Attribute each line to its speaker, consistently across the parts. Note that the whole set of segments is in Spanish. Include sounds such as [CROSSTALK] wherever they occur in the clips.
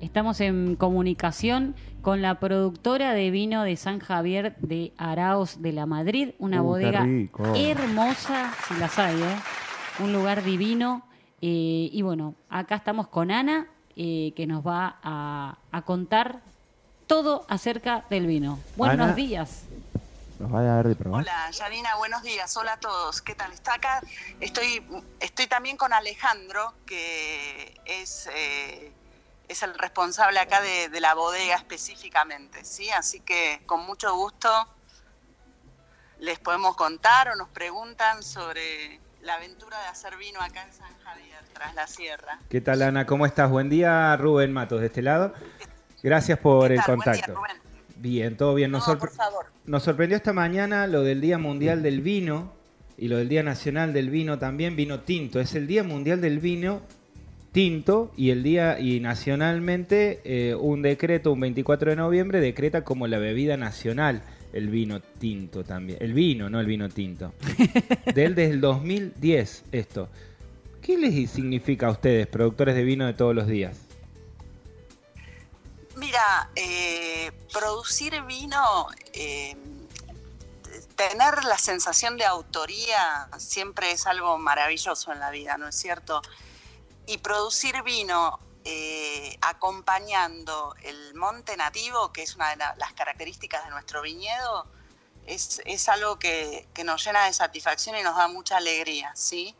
Speaker 1: Estamos en comunicación con la productora de vino de San Javier de Araos de la Madrid, una
Speaker 2: Uh,
Speaker 1: bodega hermosa, si las hay, ¿eh? un lugar divino. Eh, y bueno, acá estamos con Ana, eh, que nos va a, a contar todo acerca del vino. Buenos
Speaker 2: Ana.
Speaker 1: días.
Speaker 2: ¿Nos va a dar de probar?
Speaker 3: Hola, Yanina, buenos días. Hola a todos. ¿Qué tal? Está acá. Estoy, estoy también con Alejandro, que es, eh, es el responsable acá de, de la bodega específicamente, ¿sí? Así que con mucho gusto les podemos contar o nos preguntan sobre la aventura de hacer vino acá en San Javier, tras la sierra.
Speaker 4: ¿Qué tal, Ana? ¿Cómo estás? Buen día, Rubén Matos, de este lado. Gracias por
Speaker 3: ¿Qué
Speaker 4: el?
Speaker 3: Buen día,
Speaker 4: contacto.
Speaker 3: Rubén.
Speaker 4: Bien, todo bien. Nos,
Speaker 3: No,
Speaker 4: sorpre-
Speaker 3: por favor.
Speaker 4: nos sorprendió esta mañana lo del Día Mundial del Vino y lo del Día Nacional del Vino también, vino tinto. Es el Día Mundial del Vino tinto y el día y nacionalmente eh, un decreto, un 24 de noviembre, decreta como la bebida nacional el vino tinto también. El vino, no el vino tinto. De él desde el 2010 esto. ¿Qué les significa a ustedes, productores de vino de todos los días?
Speaker 3: Mira, eh, producir vino, eh, tener la sensación de autoría siempre es algo maravilloso en la vida, ¿no es cierto? Y producir vino eh, acompañando el monte nativo, que es una de la- las características de nuestro viñedo, es, es algo que, que nos llena de satisfacción y nos da mucha alegría, ¿sí?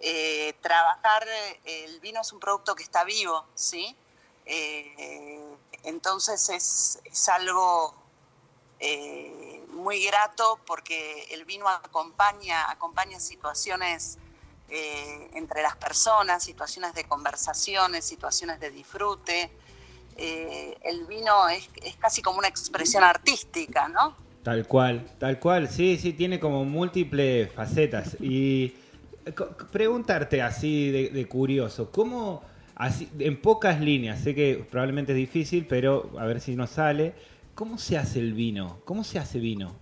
Speaker 3: Eh, trabajar, eh, el vino es un producto que está vivo, ¿sí? Eh, entonces es, es algo eh, muy grato porque el vino acompaña, acompaña situaciones eh, entre las personas, situaciones de conversaciones, situaciones de disfrute. Eh, el vino es, casi como una expresión artística, ¿no?
Speaker 4: Tal cual, tal cual, sí, sí, tiene como múltiples facetas. Y preguntarte así de, de curioso, ¿cómo, así, en pocas líneas, sé que probablemente es difícil, pero a ver si nos sale, ¿cómo se hace el vino? ¿Cómo se hace vino?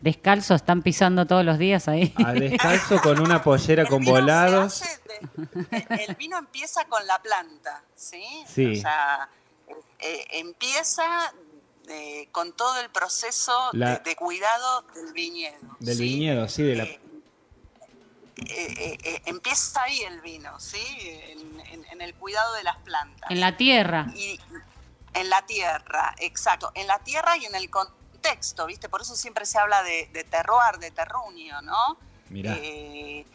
Speaker 1: Descalzo, están pisando todos los días ahí.
Speaker 4: A descalzo con una pollera con volados.
Speaker 3: de- el vino empieza con la planta, ¿sí?
Speaker 4: Sí.
Speaker 3: O sea, eh, empieza eh, con todo el proceso
Speaker 4: La-
Speaker 3: de, de cuidado del viñedo.
Speaker 4: Del
Speaker 3: ¿sí?
Speaker 4: viñedo, sí, de la...
Speaker 3: Eh, eh, eh, empieza ahí el vino, ¿sí? En, en- en el cuidado de las plantas.
Speaker 1: En la tierra.
Speaker 3: Y en la tierra, exacto. En la tierra y en el contexto, ¿viste? Por eso siempre se habla de, de terroir, de terruño, ¿no?
Speaker 4: Mirá.
Speaker 3: Eh,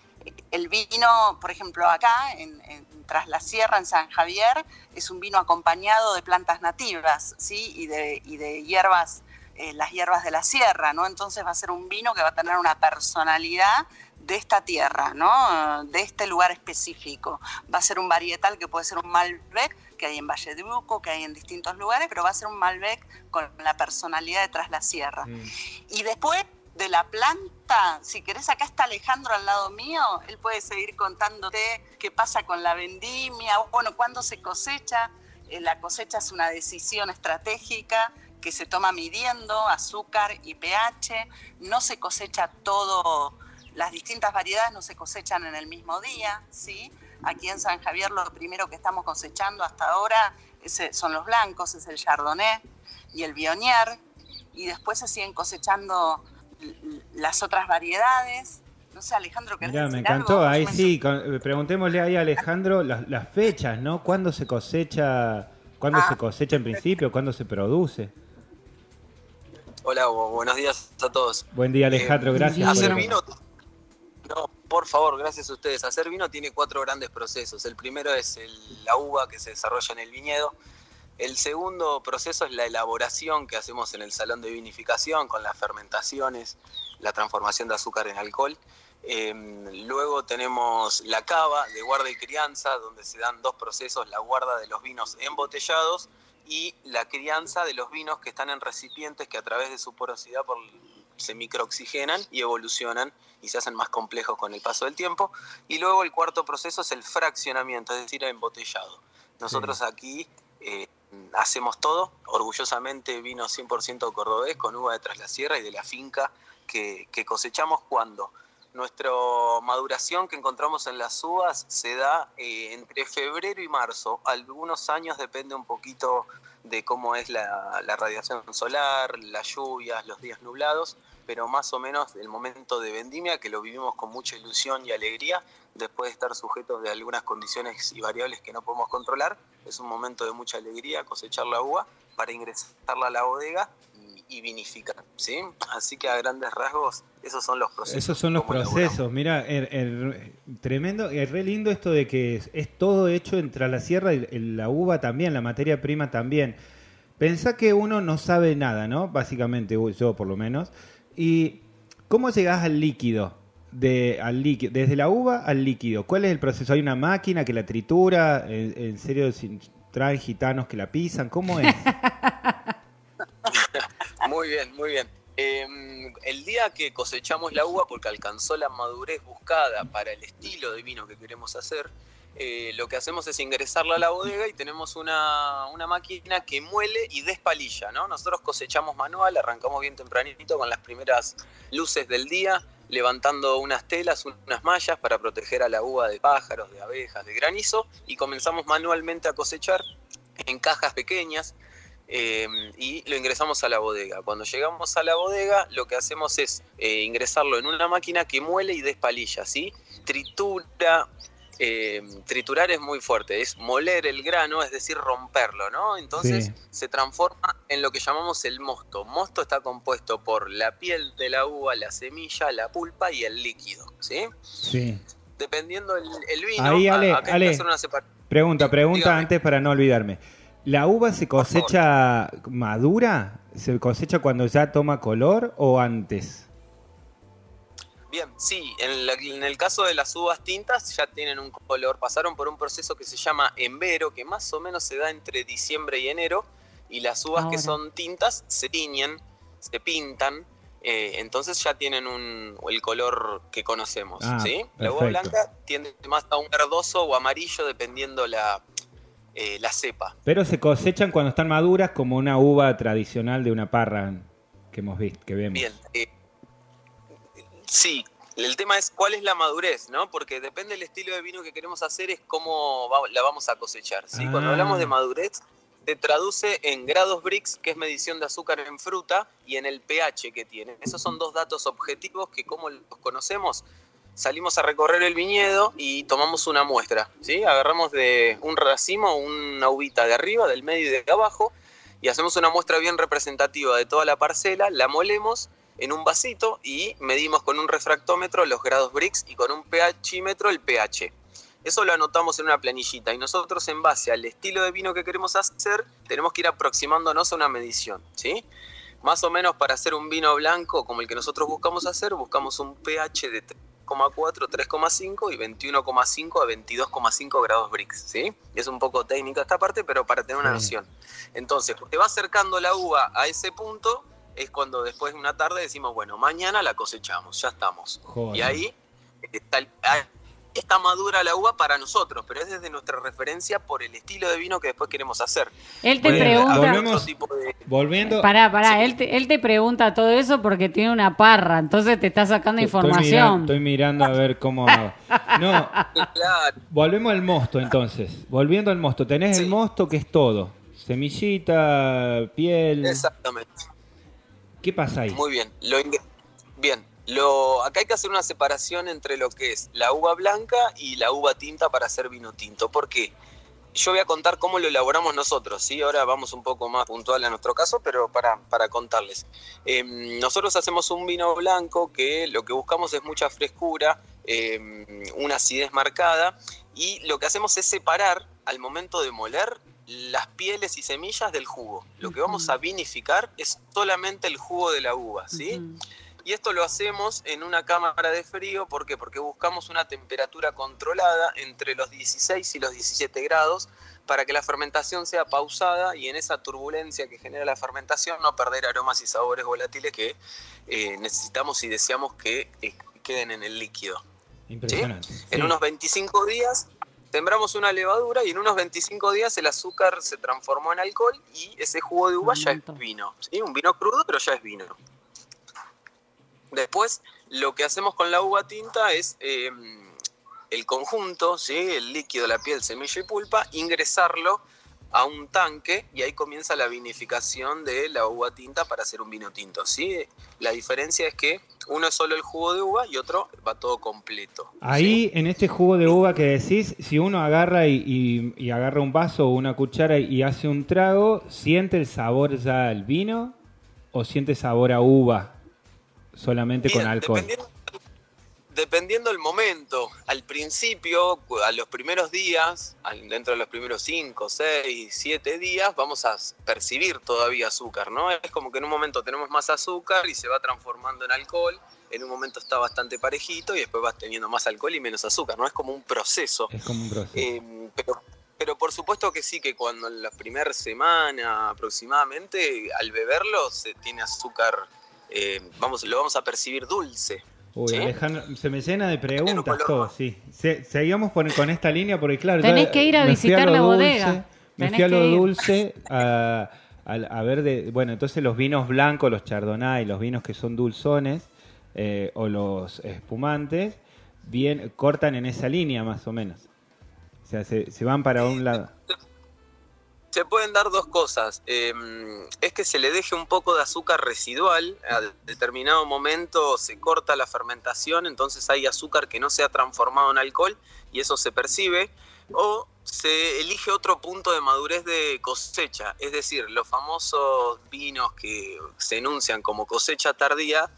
Speaker 3: el vino, por ejemplo, acá, en, en- tras la sierra, en San Javier, es un vino acompañado de plantas nativas, ¿sí? Y de, y de hierbas, eh, las hierbas de la sierra, ¿no? Entonces va a ser un vino que va a tener una personalidad de esta tierra, ¿no? De este lugar específico. Va a ser un varietal que puede ser un Malbec, que hay en Valle de Uco, que hay en distintos lugares, pero va a ser un Malbec con la personalidad de tras la sierra.
Speaker 4: Mm.
Speaker 3: Y después de la planta, si querés, acá está Alejandro al lado mío, él puede seguir contándote qué pasa con la vendimia, bueno, cuándo se cosecha. Eh, la cosecha es una decisión estratégica que se toma midiendo azúcar y pH, no se cosecha todo, las distintas variedades no se cosechan en el mismo día, ¿sí? Aquí en San Javier lo primero que estamos cosechando hasta ahora es- son los blancos, es el chardonnay y el viognier, y después se siguen cosechando las otras variedades. No sé, Alejandro, ¿querés
Speaker 4: Mirá, me
Speaker 3: algo?
Speaker 4: encantó. Ahí
Speaker 3: Yo me-
Speaker 4: sí, con- preguntémosle ahí a Alejandro las, las fechas, ¿no? ¿Cuándo se cosecha? ¿Cuándo
Speaker 3: Ah.
Speaker 4: se cosecha en principio? ¿Cuándo se produce?
Speaker 5: Hola, bu- buenos días a todos.
Speaker 4: Buen día, Alejandro.
Speaker 5: Eh,
Speaker 4: Gracias.
Speaker 5: Hacer vino, no, por favor, gracias a ustedes. Hacer vino tiene cuatro grandes procesos. El primero es la uva que se desarrolla en el viñedo. El segundo proceso es la elaboración que hacemos en el salón de vinificación con las fermentaciones, la transformación de azúcar en alcohol. Eh, luego tenemos la cava de guarda y crianza, donde se dan dos procesos, la guarda de los vinos embotellados y la crianza de los vinos que están en recipientes que a través de su porosidad por- se microoxigenan y evolucionan y se hacen más complejos con el paso del tiempo. Y luego el cuarto proceso es el fraccionamiento, es decir, el embotellado. Nosotros aquí eh, hacemos todo, orgullosamente vino 100% cordobés con uva de Tras la Sierra y de la finca que, que cosechamos cuando Nuestra maduración que encontramos en las uvas se da eh, entre febrero y marzo. Algunos años depende un poquito de cómo es la, la radiación solar, las lluvias, los días nublados, pero más o menos el momento de vendimia, que lo vivimos con mucha ilusión y alegría, después de estar sujetos de algunas condiciones y variables que no podemos controlar, es un momento de mucha alegría cosechar la uva para ingresarla a la bodega y, y vinificar, ¿sí? Así que a grandes rasgos, esos son los procesos.
Speaker 4: Esos son los procesos. Mira, el- el- tremendo, es re lindo esto de que es, es todo hecho entre la sierra y la uva también, la materia prima también. Pensá que uno no sabe nada, ¿no? Básicamente, yo por lo menos. ¿Y cómo llegás al líquido? De, al líquido, desde la uva al líquido. ¿Cuál es el proceso? ¿Hay una máquina que la tritura? ¿En, en serio traen gitanos que la pisan? ¿Cómo es? [LAUGHS]
Speaker 5: Muy bien, muy bien. Eh, el día que cosechamos la uva, porque alcanzó la madurez buscada para el estilo de vino que queremos hacer, eh, lo que hacemos es ingresarla a la bodega y tenemos una, una máquina que muele y despalilla, ¿no? Nosotros cosechamos manual, arrancamos bien tempranito con las primeras luces del día, levantando unas telas, unas mallas para proteger a la uva de pájaros, de abejas, de granizo, y comenzamos manualmente a cosechar en cajas pequeñas, eh, y lo ingresamos a la bodega. Cuando llegamos a la bodega, lo que hacemos es eh, ingresarlo en una máquina que muele y despalilla, ¿sí? Tritura, eh, triturar es muy fuerte, es moler el grano, es decir, romperlo, ¿no? Entonces
Speaker 4: Sí.
Speaker 5: se transforma en lo que llamamos el mosto. Mosto está compuesto por la piel de la uva, la semilla, la pulpa y el líquido, ¿sí?
Speaker 4: Sí.
Speaker 5: Dependiendo el, el vino,
Speaker 4: Ahí,
Speaker 5: a-
Speaker 4: Ale,
Speaker 5: acá hay que
Speaker 4: Ale.
Speaker 5: hacer una separación.
Speaker 4: Pregunta, pregunta
Speaker 5: Dígame.
Speaker 4: antes para no olvidarme. ¿La uva se cosecha madura? ¿Se cosecha cuando ya toma color o antes?
Speaker 5: Bien, sí, en, la- en el caso de las uvas tintas ya tienen un color, pasaron por un proceso que se llama embero, que más o menos se da entre diciembre y enero, y las uvas que son tintas se tiñen, se pintan, eh, entonces ya tienen un, el color que conocemos,
Speaker 4: Ah,
Speaker 5: ¿sí? La uva
Speaker 4: perfecto.
Speaker 5: blanca tiende más a un verdoso o amarillo dependiendo la, eh, la cepa.
Speaker 4: Pero se cosechan cuando están maduras como una uva tradicional de una parra que hemos visto, que vemos.
Speaker 5: Bien. eh, sí, el tema es cuál es la madurez, ¿no? Porque depende del estilo de vino que queremos hacer, es cómo va- la vamos a cosechar. ¿sí? Cuando
Speaker 4: Ah.
Speaker 5: hablamos de madurez, se traduce en grados Brix, que es medición de azúcar en fruta, y en el pH que tiene. Esos son dos datos objetivos que, como los conocemos, salimos a recorrer el viñedo y tomamos una muestra. ¿sí? Agarramos de un racimo una uvita de arriba, del medio y de abajo, y hacemos una muestra bien representativa de toda la parcela, la molemos en un vasito y medimos con un refractómetro los grados Brix y con un pHímetro el pH. Eso lo anotamos en una planillita y nosotros en base al estilo de vino que queremos hacer tenemos que ir aproximándonos a una medición, ¿sí? Más o menos para hacer un vino blanco como el que nosotros buscamos hacer, buscamos un pH de 3,4, 3,5 y 21,5 a 22,5 grados Brix, ¿sí? Es un poco técnica esta parte, pero para tener una noción. Entonces, te va acercando la uva a ese punto, es cuando después de una tarde decimos, bueno, mañana la cosechamos, ya estamos.
Speaker 4: Joder.
Speaker 5: Y ahí está, está madura la uva para nosotros, pero es desde nuestra referencia por el estilo de vino que después queremos hacer.
Speaker 1: Él te pregunta.
Speaker 4: volvemos-
Speaker 5: Otro tipo de-
Speaker 4: Volviendo.
Speaker 1: Pará, pará,
Speaker 5: Sí.
Speaker 1: él te, él te pregunta todo eso porque tiene una parra, entonces te está sacando
Speaker 4: Estoy
Speaker 1: información.
Speaker 4: Estoy mirando a ver cómo. No,
Speaker 5: Claro,
Speaker 4: volvemos al mosto entonces. Volviendo al mosto, tenés el mosto que es todo: semillita, piel.
Speaker 5: exactamente.
Speaker 4: ¿Qué pasa ahí?
Speaker 5: Muy bien. Lo bien. Lo, acá hay que hacer una separación entre lo que es la uva blanca y la uva tinta para hacer vino tinto. ¿Por qué? Yo voy a contar cómo lo elaboramos nosotros, ¿sí? Ahora vamos un poco más puntual a nuestro caso, pero para, para contarles. Eh, nosotros hacemos un vino blanco que lo que buscamos es mucha frescura, eh, una acidez marcada, y lo que hacemos es separar al momento de moler las pieles y semillas del jugo. Lo que vamos a vinificar es solamente el jugo de la uva, ¿sí? Y esto lo hacemos en una cámara de frío, ¿por qué? Porque buscamos una temperatura controlada entre los 16 y los 17 grados para que la fermentación sea pausada y en esa turbulencia que genera la fermentación no perder aromas y sabores volátiles que eh, necesitamos y deseamos que eh, queden en el líquido.
Speaker 4: Impresionante.
Speaker 5: En
Speaker 4: Sí.
Speaker 5: unos 25 días sembramos una levadura y en unos 25 días el azúcar se transformó en alcohol y ese jugo de uva ya es vino. ¿sí? Un vino crudo, pero ya es vino. Después Lo que hacemos con la uva tinta es eh, el conjunto, ¿sí? el líquido, la piel, semilla y pulpa, ingresarlo a un tanque y ahí comienza la vinificación de la uva tinta para hacer un vino tinto. ¿sí? La diferencia es que uno es solo el jugo de uva y otro va todo completo.
Speaker 4: Ahí, en este jugo de uva que decís, si uno agarra y, y- y agarra un vaso o una cuchara y hace un trago, ¿siente el sabor ya al vino o siente sabor a uva solamente con alcohol?
Speaker 5: Dependiendo, dependiendo del momento. Al principio, a los primeros días, dentro de los primeros 5, 6, 7 días, vamos a percibir todavía azúcar, ¿no? Es como que en un momento tenemos más azúcar y se va transformando en alcohol. En un momento está bastante parejito y después vas teniendo más alcohol y menos azúcar, ¿no? Es como un proceso.
Speaker 4: Es como un proceso.
Speaker 5: Eh, pero, pero por supuesto que sí, que cuando en la primera semana aproximadamente, al beberlo, se tiene azúcar, eh, vamos, lo vamos a percibir dulce.
Speaker 4: Uy,
Speaker 5: ¿sí?
Speaker 4: Alejandro, se me llena de preguntas todo, sí. Se- seguimos por- con esta línea porque claro,
Speaker 1: Tenés
Speaker 4: ya
Speaker 1: que ir a visitar la
Speaker 4: dulce,
Speaker 1: bodega.
Speaker 4: Me
Speaker 1: Tenés
Speaker 4: fui a lo dulce a, a- a ver de, bueno, entonces los vinos blancos, los chardonnay, los vinos que son dulzones eh, o los espumantes, bien cortan en esa línea más o menos. O sea, se, se van para un lado.
Speaker 5: Se pueden dar dos cosas. Eh, es que se le deje un poco de azúcar residual. A determinado momento se corta la fermentación, entonces hay azúcar que no se ha transformado en alcohol y eso se percibe. O se elige otro punto de madurez de cosecha. Es decir, los famosos vinos que se enuncian como cosecha tardía.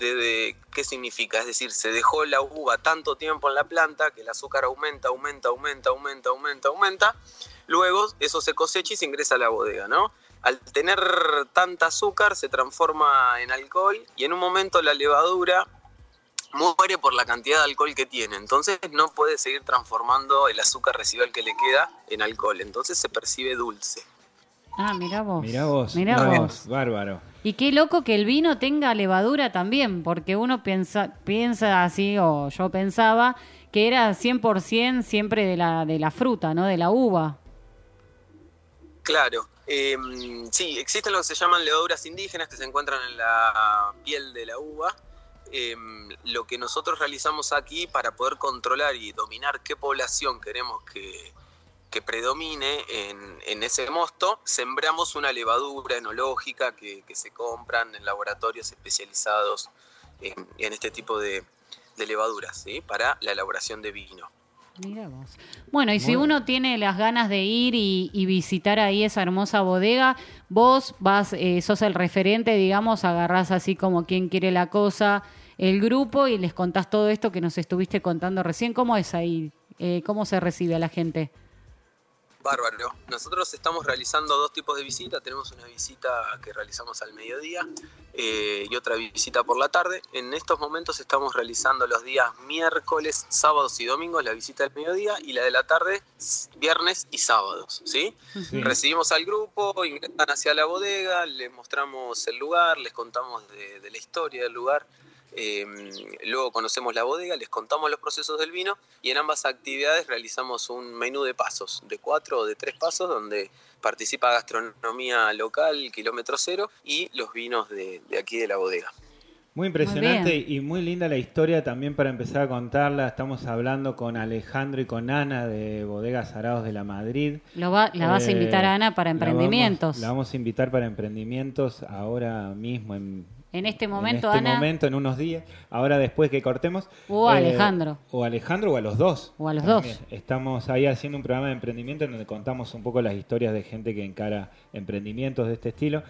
Speaker 5: ¿Qué significa? Es decir, se dejó la uva tanto tiempo en la planta que el azúcar aumenta, aumenta, aumenta, aumenta, aumenta, aumenta. Luego eso se cosecha y se ingresa a la bodega, ¿no? Al tener tanta azúcar se transforma en alcohol y en un momento la levadura muere por la cantidad de alcohol que tiene. Entonces no puede seguir transformando el azúcar residual que le queda en alcohol. Entonces se percibe dulce.
Speaker 1: Ah, mirá vos.
Speaker 4: Mirá vos,
Speaker 1: Mirá
Speaker 4: no,
Speaker 1: vos.
Speaker 4: bárbaro.
Speaker 1: Y qué loco que el vino tenga levadura también, porque uno piensa, piensa así, o yo pensaba, que era 100% siempre de la, de la fruta, ¿no? De la uva.
Speaker 5: Claro. eh, sí, existen lo que se llaman levaduras indígenas que se encuentran en la piel de la uva. Eh, lo que nosotros realizamos aquí para poder controlar y dominar qué población queremos que, predomine en, ese mosto, sembramos una levadura enológica que, se compran en laboratorios especializados en, este tipo de, levaduras, para la elaboración de vino.
Speaker 1: Mira vos. Bueno, y si uno tiene las ganas de ir y, y visitar ahí esa hermosa bodega, vos vas, eh, sos el referente, digamos, agarrás así como quien quiere la cosa, el grupo y les contás todo esto que nos estuviste contando recién. ¿Cómo es ahí? Eh, ¿Cómo se recibe a la gente?
Speaker 5: Bárbaro. Nosotros estamos realizando dos tipos de visitas. Tenemos una visita que realizamos al mediodía eh, y otra visita por la tarde. En estos momentos estamos realizando los días miércoles, sábados y domingos la visita del mediodía y la de la tarde viernes y sábados. ¿sí?
Speaker 4: Sí.
Speaker 5: Recibimos al grupo, ingresan hacia la bodega, les mostramos el lugar, les contamos de, de la historia del lugar. Eh, luego conocemos la bodega, les contamos los procesos del vino y en ambas actividades realizamos un menú de pasos, de cuatro o de tres pasos, donde participa gastronomía local, kilómetro cero, y los vinos de, de aquí de la bodega.
Speaker 4: Muy impresionante y muy linda la historia también para empezar a contarla. Estamos hablando con Alejandro y con Ana de Bodegas Arados de la Madrid.
Speaker 1: Lo va- la vas a
Speaker 4: Eh,
Speaker 1: invitar a Ana para
Speaker 4: la
Speaker 1: emprendimientos.
Speaker 4: vamos- La vamos, a invitar para emprendimientos ahora mismo. En,
Speaker 1: En este momento,
Speaker 4: en este
Speaker 1: Ana,
Speaker 4: momento, en unos días. Ahora después que cortemos.
Speaker 1: O
Speaker 4: Eh,
Speaker 1: Alejandro.
Speaker 4: O Alejandro o a los dos.
Speaker 1: O a los
Speaker 4: También.
Speaker 1: dos.
Speaker 4: Estamos ahí haciendo un programa de emprendimiento en donde contamos un poco las historias de gente que encara emprendimientos de este estilo.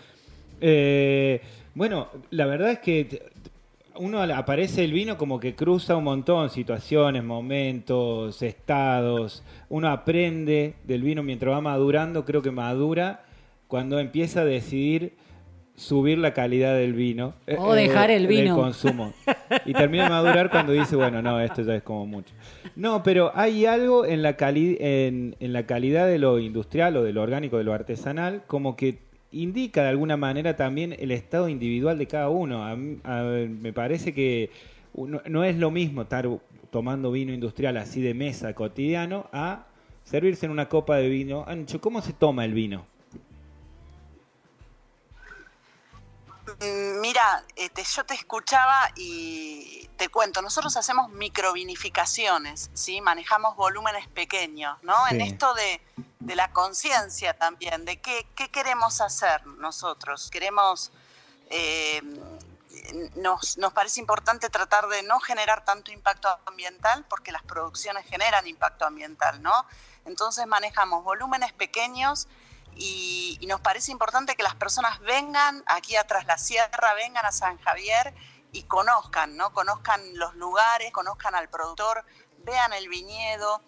Speaker 4: Eh, bueno, la verdad es que uno aparece el vino como que cruza un montón, situaciones, momentos, estados. Uno aprende del vino mientras va madurando, creo que madura cuando empieza a decidir subir la calidad del vino. eh,
Speaker 1: O dejar el
Speaker 4: del
Speaker 1: vino.
Speaker 4: consumo. Y termina de madurar cuando dice, bueno, no, esto ya es como mucho. No, pero hay algo en la, cali en, en la calidad de lo industrial o de lo orgánico, de lo artesanal, como que indica de alguna manera también el estado individual de cada uno. A mí- a- me parece que uno- no es lo mismo estar tomando vino industrial así de mesa cotidiano a servirse en una copa de vino. Ancho, ¿cómo se toma el vino?
Speaker 3: Mira, este, yo te escuchaba y te cuento, nosotros hacemos microvinificaciones, ¿sí? manejamos volúmenes pequeños, ¿no? En esto de, la conciencia también, de qué, queremos hacer nosotros. Queremos, eh, nos, nos parece importante tratar de no generar tanto impacto ambiental, porque las producciones generan impacto ambiental, ¿no? Entonces manejamos volúmenes pequeños y, nos parece importante que las personas vengan aquí atrás la sierra, vengan a San Javier y conozcan, ¿no? Conozcan los lugares, conozcan al productor, vean el viñedo.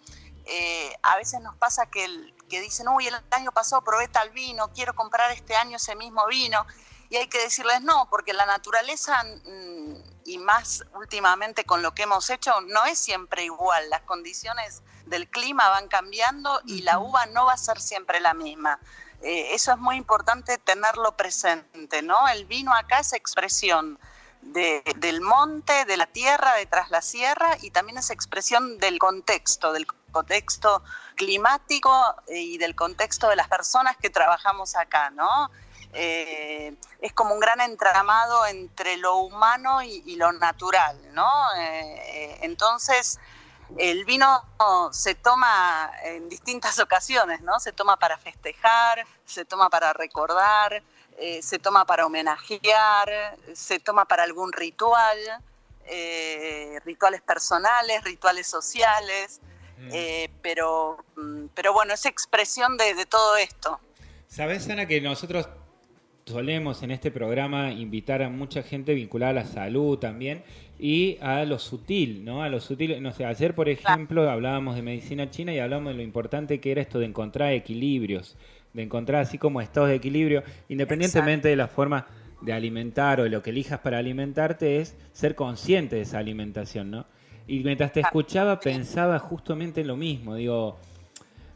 Speaker 3: Eh, a veces nos pasa que, el, que dicen, uy, el año pasado probé tal vino, quiero comprar este año ese mismo vino. Y hay que decirles no, porque la naturaleza, mm, y más últimamente con lo que hemos hecho, no es siempre igual. Las condiciones del clima van cambiando y la uva no va a ser siempre la misma. Eh, eso es muy importante tenerlo presente, ¿no? El vino acá es expresión del monte, de la tierra, detrás la sierra y también esa expresión del contexto, del contexto climático y del contexto de las personas que trabajamos acá, ¿no? Eh, es como un gran entramado entre lo humano y, lo natural, ¿no? Eh, entonces, el vino se toma en distintas [LAUGHS] ocasiones, ¿no? Se toma para festejar, se toma para recordar, eh, se toma para homenajear, se toma para algún ritual, eh, rituales personales, rituales sociales, mm. eh, pero, mm, pero bueno, es expresión de, todo esto.
Speaker 4: Sabes, Ana, que nosotros solemos en este programa invitar a mucha gente vinculada a la salud también y a lo sutil, ¿no? A lo sutil, no sé, ayer por ejemplo hablábamos de medicina china y hablamos de lo importante que era esto de encontrar equilibrios de encontrar así como estados de equilibrio, independientemente de la forma de alimentar o de lo que elijas para alimentarte, es ser consciente de esa alimentación, ¿no? Y mientras te escuchaba pensaba justamente en lo mismo, digo,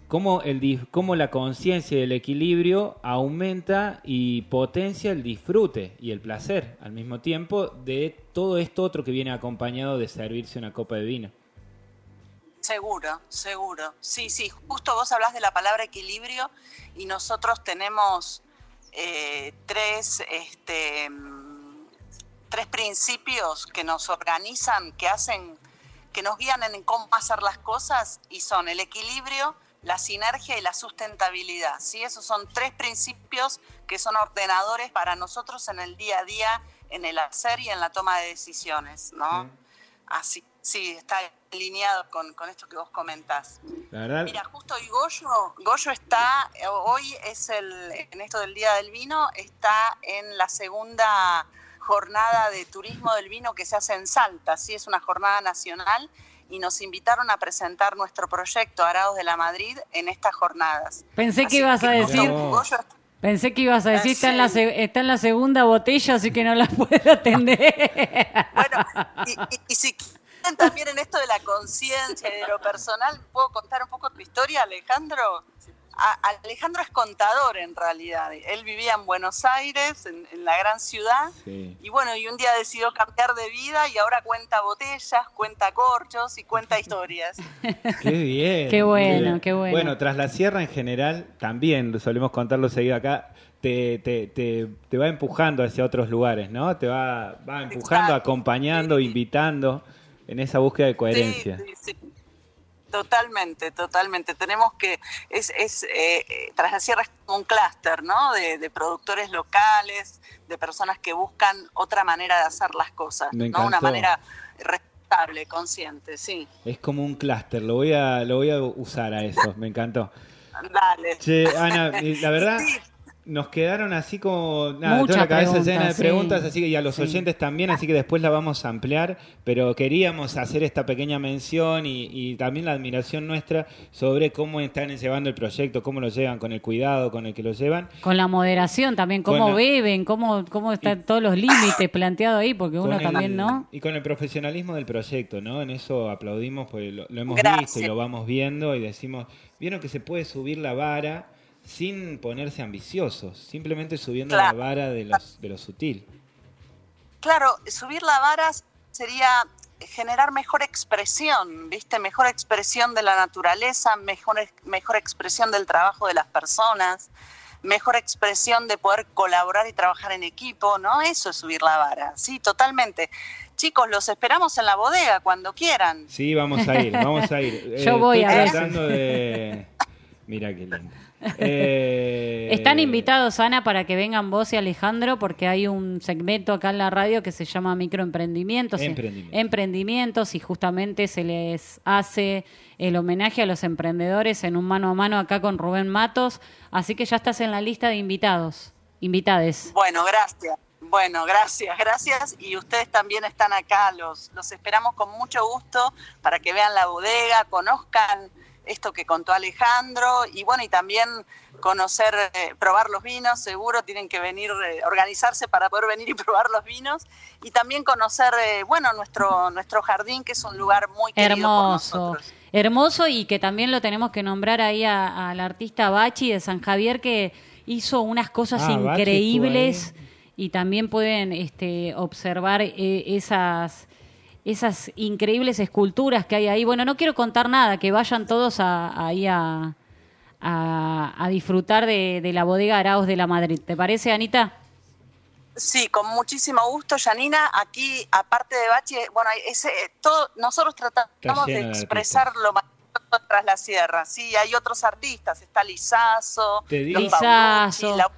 Speaker 4: cómo, el, cómo la conciencia y el equilibrio aumenta y potencia el disfrute y el placer al mismo tiempo de todo esto otro que viene acompañado de servirse una copa de vino.
Speaker 3: Seguro, seguro. Sí, sí, justo vos hablas de la palabra equilibrio y nosotros tenemos eh, tres, este, tres principios que nos organizan, que hacen, que nos guían en cómo hacer las cosas y son el equilibrio, la sinergia y la sustentabilidad. ¿sí? Esos son tres principios que son ordenadores para nosotros en el día a día, en el hacer y en la toma de decisiones. ¿no? Así, sí, está alineado con, esto que vos comentás. Mira, justo hoy Goyo, Goyo está, hoy es el, en esto del Día del Vino, está en la segunda jornada de turismo del vino que se hace en Salta, sí, es una jornada nacional y nos invitaron a presentar nuestro proyecto Arados de la Madrid en estas jornadas.
Speaker 1: Pensé que ibas a decir... Pensé que ibas a decir, está, en la, está en la segunda botella, así que no la [LAUGHS] puedo atender.
Speaker 3: Bueno, y, si quieren también en esto de la conciencia y de lo personal, ¿puedo contar un poco tu historia, Alejandro? Alejandro es contador en realidad. Él vivía en Buenos Aires, en, la gran ciudad, y bueno, y un día decidió cambiar de vida y ahora cuenta botellas, cuenta corchos y cuenta [LAUGHS] historias.
Speaker 4: Qué bien.
Speaker 1: qué bueno, qué, bueno.
Speaker 4: Bueno, tras la sierra en general, también solemos contarlo seguido acá. Te, te, te, va empujando hacia otros lugares, ¿no? Te va, va empujando, acompañando, invitando en esa búsqueda de coherencia. Sí,
Speaker 3: Totalmente, totalmente. Tenemos que, es, es eh, Tras la Sierra es un clúster, ¿no? De, productores locales, de personas que buscan otra manera de hacer las cosas, ¿no? Una manera respetable, consciente, sí.
Speaker 4: Es como un clúster, lo voy a, lo voy a usar a eso, me encantó. [LAUGHS]
Speaker 3: Dale.
Speaker 4: Che, Ana, la verdad nos quedaron así como nada, toda la cabeza llena de preguntas, así que y a los oyentes también, así que después la vamos a ampliar, pero queríamos hacer esta pequeña mención y, también la admiración nuestra sobre cómo están llevando el proyecto, cómo lo llevan, con el cuidado con el que lo llevan.
Speaker 1: Con la moderación también, cómo beben, cómo, cómo están todos los límites planteados ahí, porque uno también, ¿no?
Speaker 4: Y con el profesionalismo del proyecto, ¿no? En eso aplaudimos, porque lo, hemos visto y lo vamos viendo y decimos, vieron que se puede subir la vara sin ponerse ambiciosos, simplemente subiendo la vara de, los, de lo sutil.
Speaker 3: Claro, subir la vara sería generar mejor expresión, ¿viste? Mejor expresión de la naturaleza, mejor, mejor expresión del trabajo de las personas. mejor expresión de poder colaborar y trabajar en equipo, ¿no? Eso es subir la vara, sí, totalmente. Chicos, los esperamos en la bodega cuando quieran.
Speaker 4: Sí, vamos a ir, vamos a ir. [LAUGHS]
Speaker 1: Yo
Speaker 4: Eh,
Speaker 1: voy
Speaker 4: estoy
Speaker 1: a
Speaker 4: tratando de... Mira qué lindo. Eh,
Speaker 1: Están invitados, Ana, para que vengan vos y Alejandro, porque hay un segmento acá en la radio que se llama Microemprendimientos.
Speaker 4: Emprendimientos.
Speaker 1: Emprendimientos, y justamente se les hace el homenaje a los emprendedores en un mano a mano acá con Rubén Matos. Así que ya estás en la lista de invitados, invitades.
Speaker 3: Bueno, gracias. Bueno, gracias, gracias. Y ustedes también están acá, los, los esperamos con mucho gusto para que vean la bodega, conozcan esto que contó Alejandro y bueno, y también conocer, eh, probar los vinos, seguro tienen que venir, eh, organizarse para poder venir y [LAUGHS] probar los vinos y también conocer, eh, bueno, nuestro, nuestro jardín, que es un lugar muy querido por
Speaker 1: Hermoso,
Speaker 3: nosotros.
Speaker 1: hermoso y que también lo tenemos que nombrar ahí a- al artista Bachi de San Javier que hizo unas cosas
Speaker 4: Ah,
Speaker 1: increíbles y también pueden este, observar eh, esas esas increíbles esculturas que hay ahí. Bueno, no quiero contar nada, que vayan todos a- ahí a, a, a disfrutar de, de la bodega Araos de la Madrid. ¿Te parece, Anita?
Speaker 3: Sí, con muchísimo gusto, Janina. Aquí, aparte de Bachi, bueno, ese, todo, nosotros tratamos de expresar lo maravilloso tras la sierra. Sí, hay otros artistas, está Lizazo,
Speaker 1: Lizazo.
Speaker 3: Laura.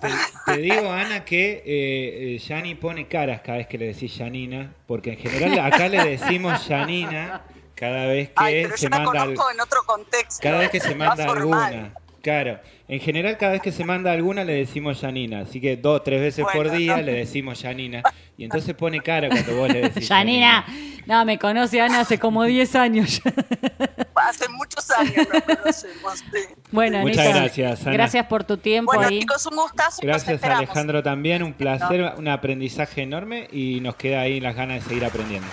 Speaker 4: Te, te digo, Ana, que eh, eh, Yani pone caras cada vez que le decís Janina, porque en general acá le decimos Janina cada vez que
Speaker 3: Ay, pero
Speaker 4: se
Speaker 3: yo la
Speaker 4: manda... al-
Speaker 3: en otro contexto.
Speaker 4: Cada vez que se manda
Speaker 3: formal.
Speaker 4: alguna. Claro. En general, cada vez que se manda alguna le decimos Janina. Así que dos, tres veces por día
Speaker 3: no.
Speaker 4: le decimos Janina. Y entonces pone cara cuando vos le decís [LAUGHS]
Speaker 1: Janina, no, me conoce Ana hace como 10 años. [LAUGHS]
Speaker 3: Hace muchos años nos conocemos. sí.
Speaker 1: bueno,
Speaker 4: Muchas
Speaker 1: Anita,
Speaker 4: gracias, Ana.
Speaker 1: Gracias por tu tiempo
Speaker 3: Bueno,
Speaker 1: ahí.
Speaker 3: chicos, un gustazo.
Speaker 4: Gracias. Alejandro también, un placer, un aprendizaje enorme y nos queda ahí las ganas de seguir aprendiendo.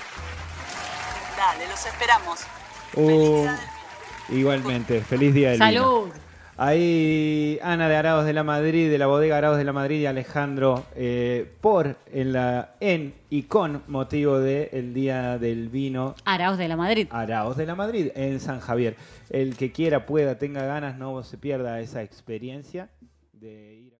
Speaker 3: Dale, los esperamos.
Speaker 4: Uh,
Speaker 3: Felicidades.
Speaker 4: igualmente, feliz día del vino.
Speaker 1: Salud.
Speaker 4: Ahí Ana de Araos de la Madrid, de la bodega Araos de la Madrid y Alejandro eh, por en la en y con motivo del Día del Vino
Speaker 1: Araos de la Madrid.
Speaker 4: Araos de la Madrid en San Javier. El que quiera, pueda, tenga ganas, no se pierda esa experiencia de ir.